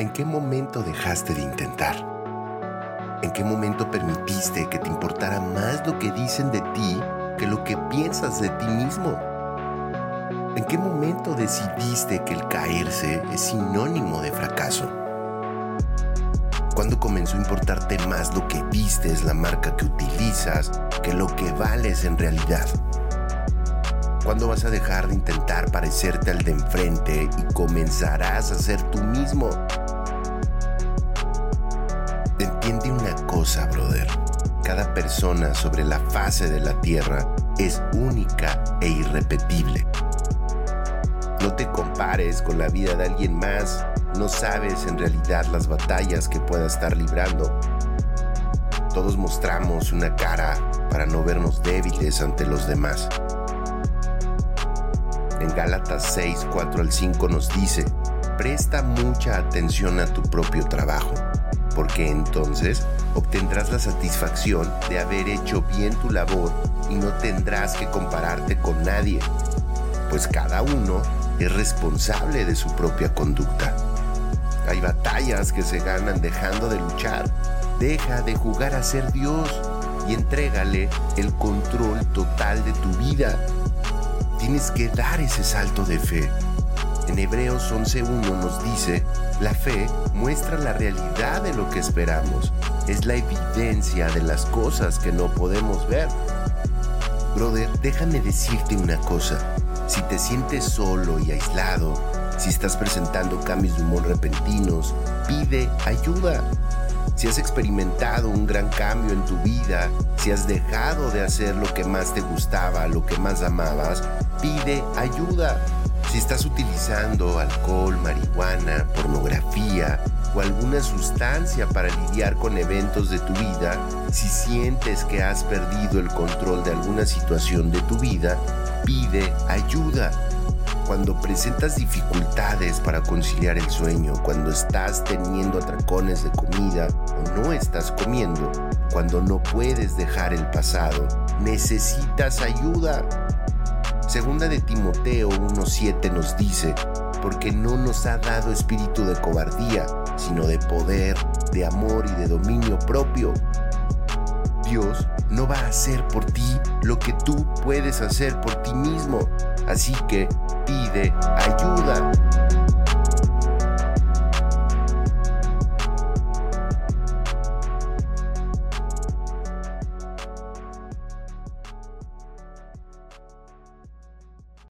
¿En qué momento dejaste de intentar? ¿En qué momento permitiste que te importara más lo que dicen de ti que lo que piensas de ti mismo? ¿En qué momento decidiste que el caerse es sinónimo de fracaso? ¿Cuándo comenzó a importarte más lo que vistes, la marca que utilizas, que lo que vales en realidad? ¿Cuándo vas a dejar de intentar parecerte al de enfrente y comenzarás a ser tú mismo? Entiende una cosa, brother. Cada persona sobre la fase de la Tierra es única e irrepetible. No te compares con la vida de alguien más. No sabes en realidad las batallas que pueda estar librando. Todos mostramos una cara para no vernos débiles ante los demás. En Gálatas 6, 4 al 5 nos dice, presta mucha atención a tu propio trabajo, porque entonces obtendrás la satisfacción de haber hecho bien tu labor y no tendrás que compararte con nadie, pues cada uno es responsable de su propia conducta. Hay batallas que se ganan dejando de luchar. Deja de jugar a ser Dios y entrégale el control total de tu vida tienes que dar ese salto de fe. En Hebreos 11.1 nos dice, la fe muestra la realidad de lo que esperamos, es la evidencia de las cosas que no podemos ver. Brother, déjame decirte una cosa, si te sientes solo y aislado, si estás presentando cambios de humor repentinos, pide ayuda. Si has experimentado un gran cambio en tu vida, si has dejado de hacer lo que más te gustaba, lo que más amabas, pide ayuda. Si estás utilizando alcohol, marihuana, pornografía o alguna sustancia para lidiar con eventos de tu vida, si sientes que has perdido el control de alguna situación de tu vida, pide ayuda. Cuando presentas dificultades para conciliar el sueño, cuando estás teniendo atracones de comida o no estás comiendo, cuando no puedes dejar el pasado, necesitas ayuda. Segunda de Timoteo 1.7 nos dice, porque no nos ha dado espíritu de cobardía, sino de poder, de amor y de dominio propio. Dios no va a hacer por ti lo que tú puedes hacer por ti mismo. Así que pide ayuda.